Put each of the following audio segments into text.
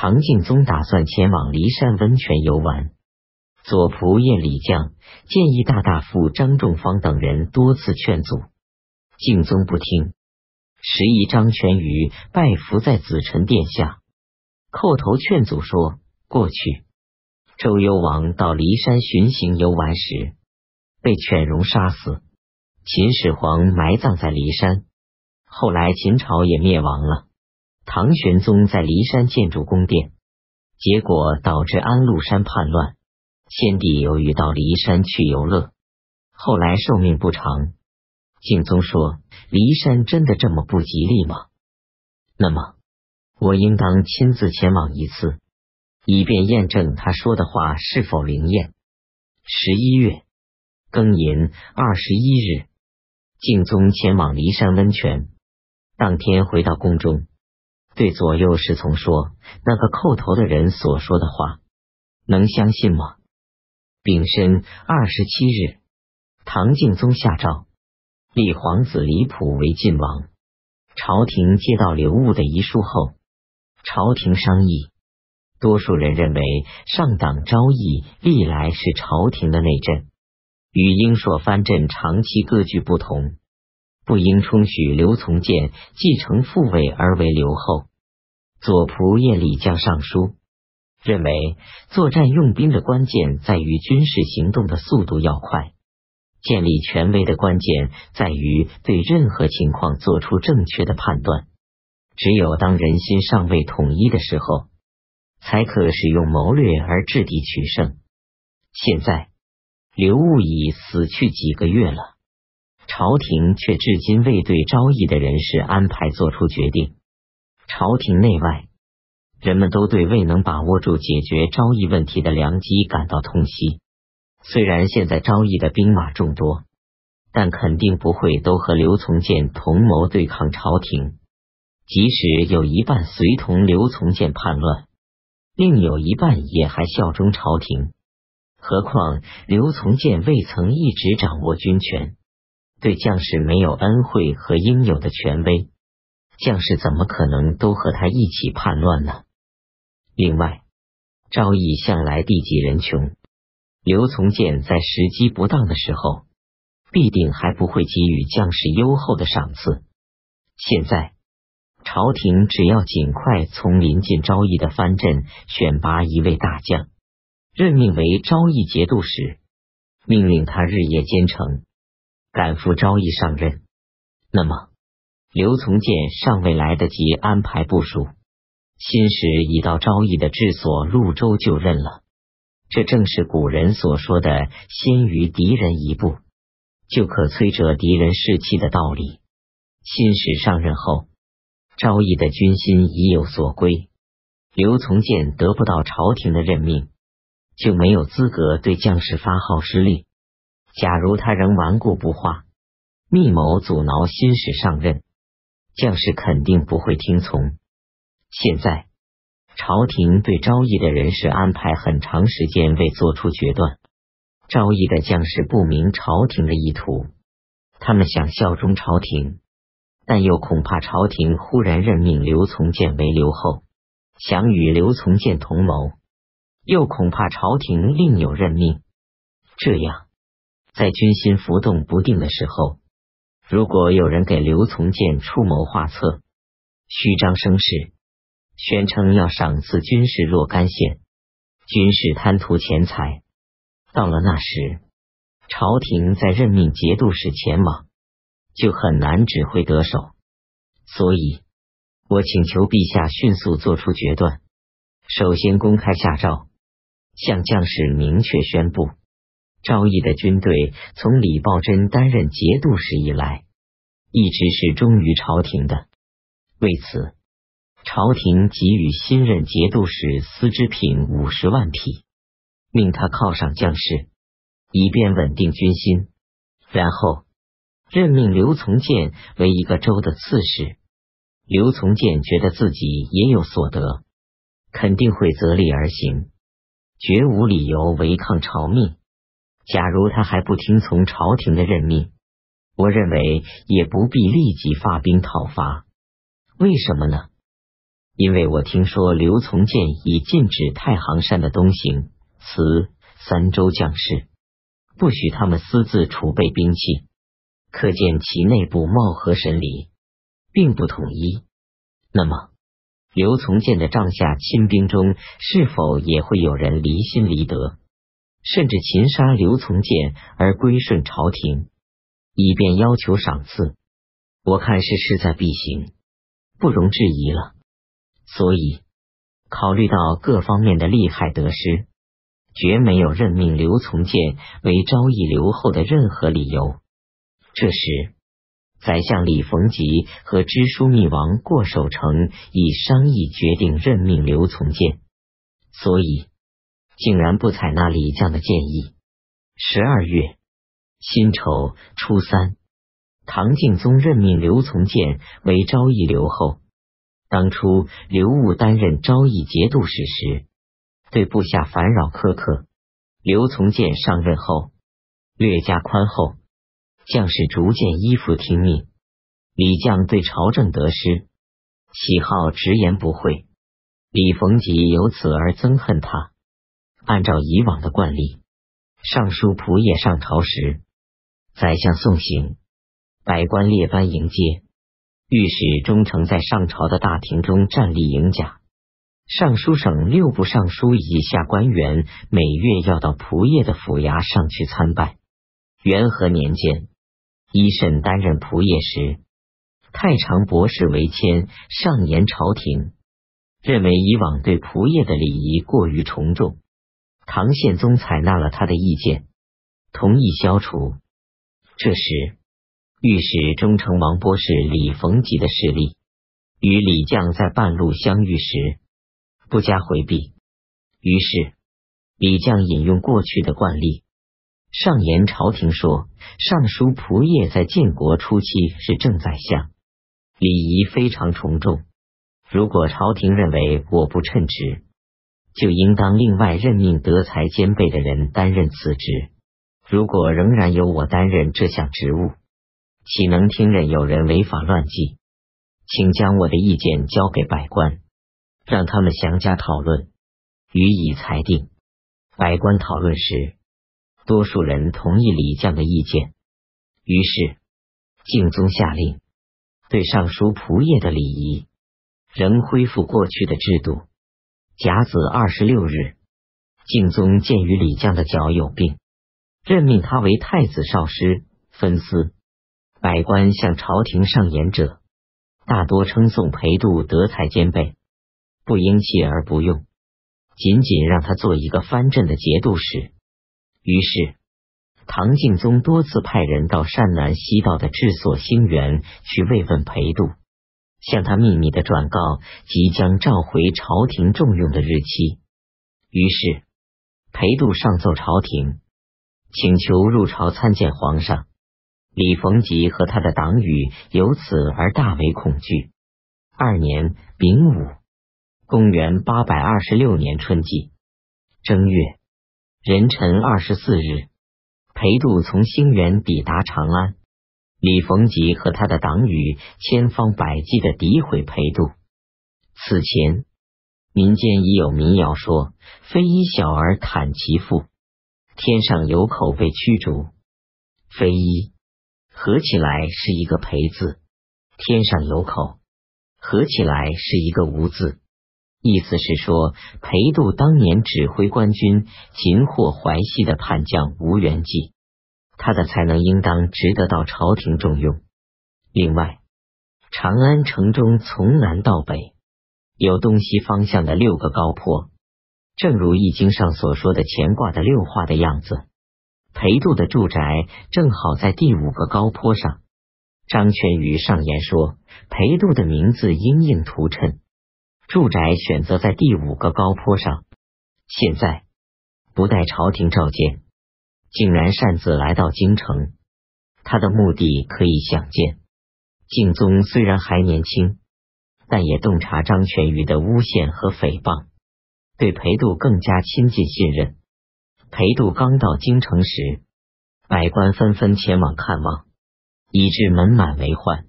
唐敬宗打算前往骊山温泉游玩。左仆射李将建议大大夫张仲方等人多次劝阻，敬宗不听，时宜张全瑜拜伏在子臣殿下，叩头劝阻说：“过去。周幽王到骊山巡行游玩时，被犬戎杀死，秦始皇埋葬在骊山，后来秦朝也灭亡了。唐玄宗在骊山建筑宫殿，结果导致安禄山叛乱。”先帝由于到骊山去游乐，后来寿命不长。敬宗说：“骊山真的这么不吉利吗？那么我应当亲自前往一次，以便验证他说的话是否灵验。”十一月庚寅二十一日，敬宗前往骊山温泉，当天回到宫中，对左右侍从说：“那个叩头的人所说的话，能相信吗？”丙申二十七日，唐敬宗下诏立皇子李普为晋王。朝廷接到刘悟的遗书后，朝廷商议，多数人认为上党昭义历来是朝廷的内政，与英朔藩镇长期割据不同，不应充许刘从谏继承父位而为留后。左仆射李将上书。认为作战用兵的关键在于军事行动的速度要快，建立权威的关键在于对任何情况做出正确的判断。只有当人心尚未统一的时候，才可使用谋略而制敌取胜。现在刘悟已死去几个月了，朝廷却至今未对昭义的人事安排做出决定。朝廷内外。人们都对未能把握住解决昭义问题的良机感到痛惜。虽然现在昭义的兵马众多，但肯定不会都和刘从谏同谋对抗朝廷。即使有一半随同刘从谏叛乱，另有一半也还效忠朝廷。何况刘从谏未曾一直掌握军权，对将士没有恩惠和应有的权威，将士怎么可能都和他一起叛乱呢？另外，昭义向来地济人穷，刘从谏在时机不当的时候，必定还不会给予将士优厚的赏赐。现在，朝廷只要尽快从临近昭义的藩镇选拔一位大将，任命为昭义节度使，命令他日夜兼程，赶赴昭义上任。那么，刘从谏尚未来得及安排部署。新时已到昭义的治所潞州就任了，这正是古人所说的“先于敌人一步，就可摧折敌人士气”的道理。新时上任后，昭义的军心已有所归，刘从谏得不到朝廷的任命，就没有资格对将士发号施令。假如他仍顽固不化，密谋阻挠新使上任，将士肯定不会听从。现在，朝廷对昭义的人事安排很长时间未做出决断。昭义的将士不明朝廷的意图，他们想效忠朝廷，但又恐怕朝廷忽然任命刘从谏为留后，想与刘从谏同谋，又恐怕朝廷另有任命。这样，在军心浮动不定的时候，如果有人给刘从谏出谋划策，虚张声势。宣称要赏赐军士若干县，军士贪图钱财。到了那时，朝廷在任命节度使前往，就很难指挥得手。所以，我请求陛下迅速做出决断。首先公开下诏，向将士明确宣布：昭义的军队从李抱真担任节度使以来，一直是忠于朝廷的。为此。朝廷给予新任节度使司织品五十万匹，命他犒赏将士，以便稳定军心。然后任命刘从谏为一个州的刺史。刘从谏觉得自己也有所得，肯定会择利而行，绝无理由违抗朝命。假如他还不听从朝廷的任命，我认为也不必立即发兵讨伐。为什么呢？因为我听说刘从谏已禁止太行山的东行，此三州将士不许他们私自储备兵器，可见其内部貌合神离，并不统一。那么，刘从谏的帐下亲兵中是否也会有人离心离德，甚至擒杀刘从谏而归顺朝廷，以便要求赏赐？我看是势在必行，不容置疑了。所以，考虑到各方面的利害得失，绝没有任命刘从谏为昭义留后的任何理由。这时，宰相李逢吉和知枢密王过守成已商议决定任命刘从谏，所以竟然不采纳李将的建议。十二月辛丑初三，唐敬宗任命刘从谏为昭义留后。当初刘悟担任昭义节度使时，对部下烦扰苛刻。刘从谏上任后，略加宽厚，将士逐渐依附听命。李将对朝政得失喜好直言不讳，李逢吉由此而憎恨他。按照以往的惯例，尚书仆夜上朝时，宰相送行，百官列班迎接。御史忠诚在上朝的大庭中站立迎驾，尚书省六部尚书以下官员每月要到仆夜的府衙上去参拜。元和年间，一审担任仆夜时，太常博士为谦，上言朝廷，认为以往对仆射的礼仪过于崇重。唐宪宗采纳了他的意见，同意消除。这时。御史中丞王波士李逢吉的势力与李将在半路相遇时，不加回避。于是李将引用过去的惯例，上言朝廷说：尚书仆射在建国初期是正宰相，礼仪非常崇重。如果朝廷认为我不称职，就应当另外任命德才兼备的人担任此职。如果仍然由我担任这项职务，岂能听任有人违法乱纪？请将我的意见交给百官，让他们详加讨论，予以裁定。百官讨论时，多数人同意李将的意见。于是，敬宗下令，对尚书仆射的礼仪仍恢复过去的制度。甲子二十六日，敬宗鉴于李将的脚有病，任命他为太子少师，分司。百官向朝廷上言者，大多称颂裴度德才兼备，不应弃而不用，仅仅让他做一个藩镇的节度使。于是，唐敬宗多次派人到山南西道的治所兴元去慰问裴度，向他秘密的转告即将召回朝廷重用的日期。于是，裴度上奏朝廷，请求入朝参见皇上。李逢吉和他的党羽由此而大为恐惧。二年丙午，公元八百二十六年春季正月壬辰二十四日，裴度从兴元抵达长安。李逢吉和他的党羽千方百计的诋毁裴度。此前，民间已有民谣说：“非一小儿袒其父，天上有口被驱逐。”非一。合起来是一个裴字，天上有口；合起来是一个无字。意思是说，裴度当年指挥官军擒获淮西的叛将吴元济，他的才能应当值得到朝廷重用。另外，长安城中从南到北有东西方向的六个高坡，正如易经上所说的乾卦的六画的样子。裴度的住宅正好在第五个高坡上。张全瑜上言说，裴度的名字应应图谶，住宅选择在第五个高坡上。现在不待朝廷召见，竟然擅自来到京城，他的目的可以想见。敬宗虽然还年轻，但也洞察张全瑜的诬陷和诽谤，对裴度更加亲近信任。裴度刚到京城时，百官纷纷前往看望，以致门满为患。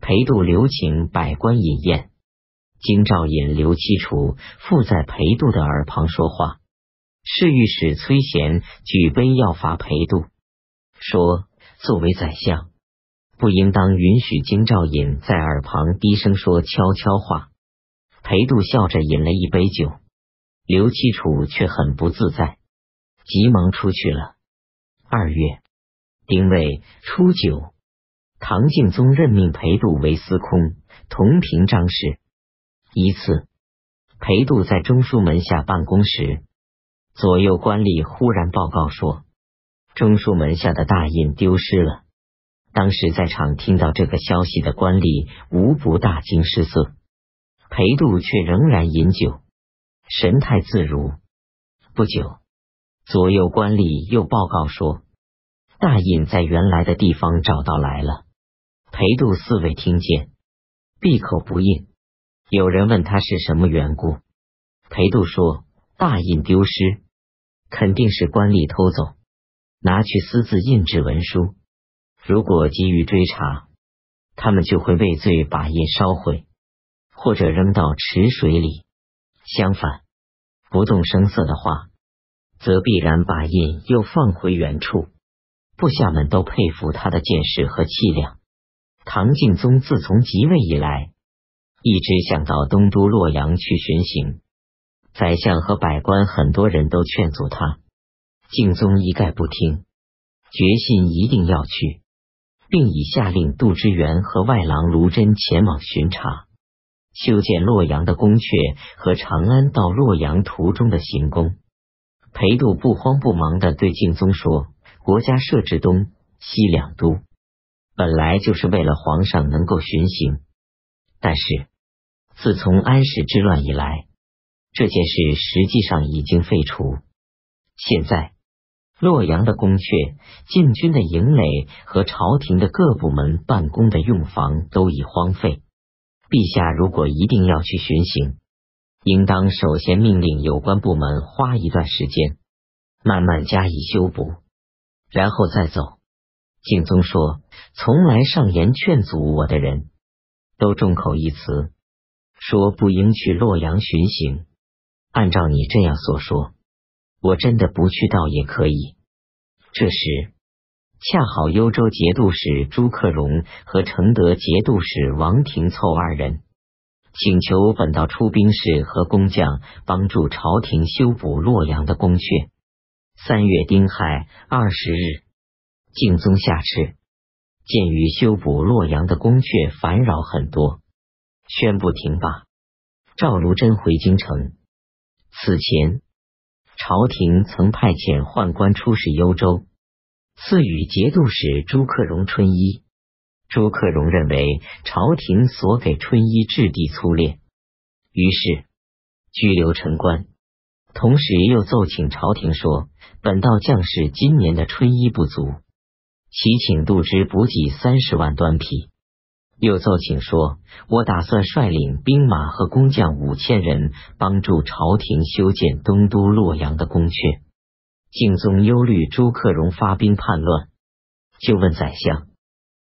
裴度留请百官饮宴，京兆尹刘七楚附在裴度的耳旁说话，侍御史崔贤举杯要罚裴度，说：“作为宰相，不应当允许京兆尹在耳旁低声说悄悄话。”裴度笑着饮了一杯酒，刘七楚却很不自在，急忙出去了。二月丁未初九，唐敬宗任命裴度为司空，同平章事。一次，裴度在中书门下办公时，左右官吏忽然报告说，中书门下的大印丢失了。当时在场听到这个消息的官吏无不大惊失色。裴度却仍然饮酒，神态自如。不久，左右官吏又报告说，大印在原来的地方找到来了。裴度四位听见，闭口不应。有人问他是什么缘故，裴度说：“大印丢失，肯定是官吏偷走，拿去私自印制文书。如果急于追查，他们就会畏罪把印烧毁，或者扔到池水里。相反，不动声色的话，则必然把印又放回原处。部下们都佩服他的见识和气量。唐敬宗自从即位以来。”一直想到东都洛阳去巡行，宰相和百官很多人都劝阻他，敬宗一概不听，决心一定要去，并已下令杜之元和外郎卢真前往巡查，修建洛阳的宫阙和长安到洛阳途中的行宫。裴度不慌不忙的对敬宗说：“国家设置东西两都，本来就是为了皇上能够巡行。”但是，自从安史之乱以来，这件事实际上已经废除。现在，洛阳的宫阙、禁军的营垒和朝廷的各部门办公的用房都已荒废。陛下如果一定要去巡行，应当首先命令有关部门花一段时间，慢慢加以修补，然后再走。敬宗说：“从来上言劝阻我的人。”都众口一词，说不应去洛阳巡行。按照你这样所说，我真的不去倒也可以。这时，恰好幽州节度使朱克融和承德节度使王廷凑二人，请求本道出兵士和工匠帮助朝廷修补洛阳的宫阙。三月丁亥二十日，敬宗下敕。鉴于修补洛阳的宫阙烦扰很多，宣布停罢。赵卢真回京城。此前，朝廷曾派遣宦官出使幽州，赐予节度使朱克融春衣。朱克融认为朝廷所给春衣质地粗劣，于是拘留陈官，同时又奏请朝廷说：“本道将士今年的春衣不足。”其请度之补给三十万端匹，又奏请说：“我打算率领兵马和工匠五千人，帮助朝廷修建东都洛阳的宫阙。”敬宗忧虑朱克融发兵叛乱，就问宰相，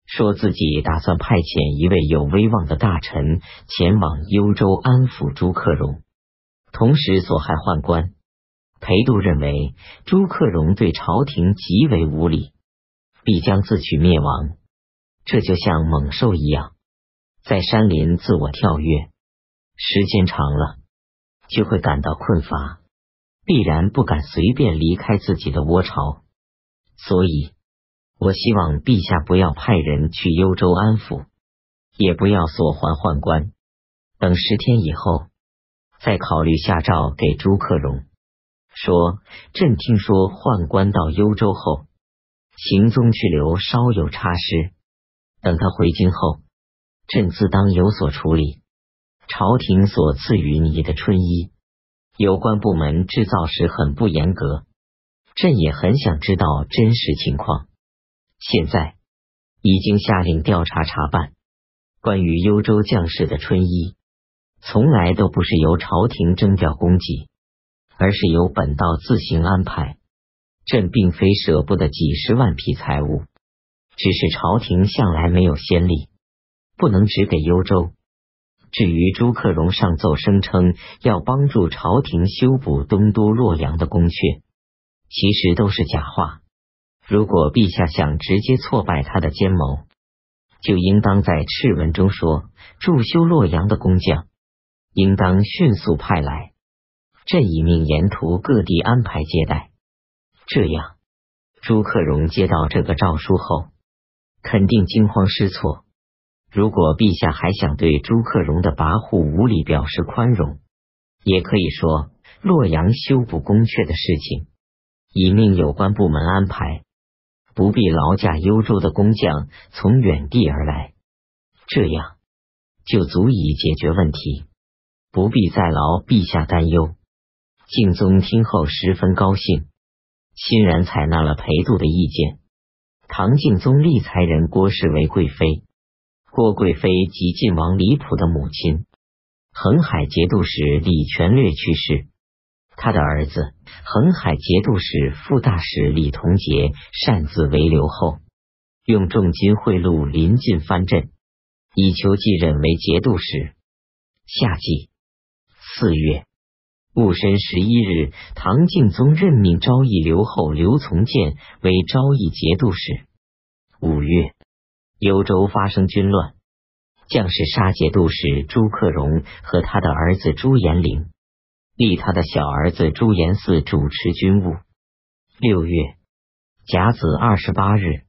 说自己打算派遣一位有威望的大臣前往幽州安抚朱克融，同时所害宦官。裴度认为朱克融对朝廷极为无礼。必将自取灭亡，这就像猛兽一样，在山林自我跳跃，时间长了就会感到困乏，必然不敢随便离开自己的窝巢。所以，我希望陛下不要派人去幽州安抚，也不要索还宦官，等十天以后再考虑下诏给朱克融，说朕听说宦官到幽州后。行踪去留稍有差失，等他回京后，朕自当有所处理。朝廷所赐予你的春衣，有关部门制造时很不严格，朕也很想知道真实情况。现在已经下令调查查办，关于幽州将士的春衣，从来都不是由朝廷征调供给，而是由本道自行安排。朕并非舍不得几十万匹财物，只是朝廷向来没有先例，不能只给幽州。至于朱克融上奏声称要帮助朝廷修补东都洛阳的宫阙，其实都是假话。如果陛下想直接挫败他的奸谋，就应当在敕文中说，驻修洛阳的工匠应当迅速派来，朕已命沿途各地安排接待。这样，朱克融接到这个诏书后，肯定惊慌失措。如果陛下还想对朱克融的跋扈无礼表示宽容，也可以说洛阳修补宫阙的事情已命有关部门安排，不必劳驾幽州的工匠从远地而来，这样就足以解决问题，不必再劳陛下担忧。敬宗听后十分高兴，欣然采纳了裴度的意见。唐敬宗立才人郭氏为贵妃。郭贵妃及晋王李普的母亲，恒海节度使李全略去世，他的儿子恒海节度使副大使李同杰擅自为留后，用重金贿赂临晋藩镇，以求继任为节度使。夏季四月戊申十一日，唐敬宗任命昭义留后刘从谏为昭义节度使。五月。幽州发生军乱，将士杀节度使朱克融和他的儿子朱延龄，立他的小儿子朱延嗣主持军务。六月甲子二十八日，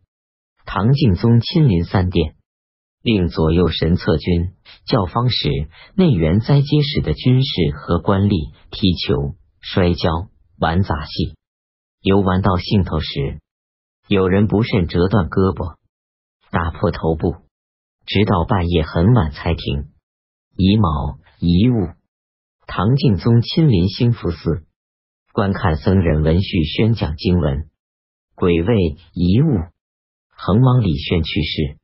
唐敬宗亲临三殿，令左右神策军、教坊使、内园斋街使的军士和官吏踢球、摔跤、玩杂戏。游玩到兴头时，有人不慎折断胳膊。打破头部，直到半夜很晚才停。乙卯遗物，唐敬宗亲临兴福寺观看僧人文序宣讲经文。癸未遗物，恒王李炫去世。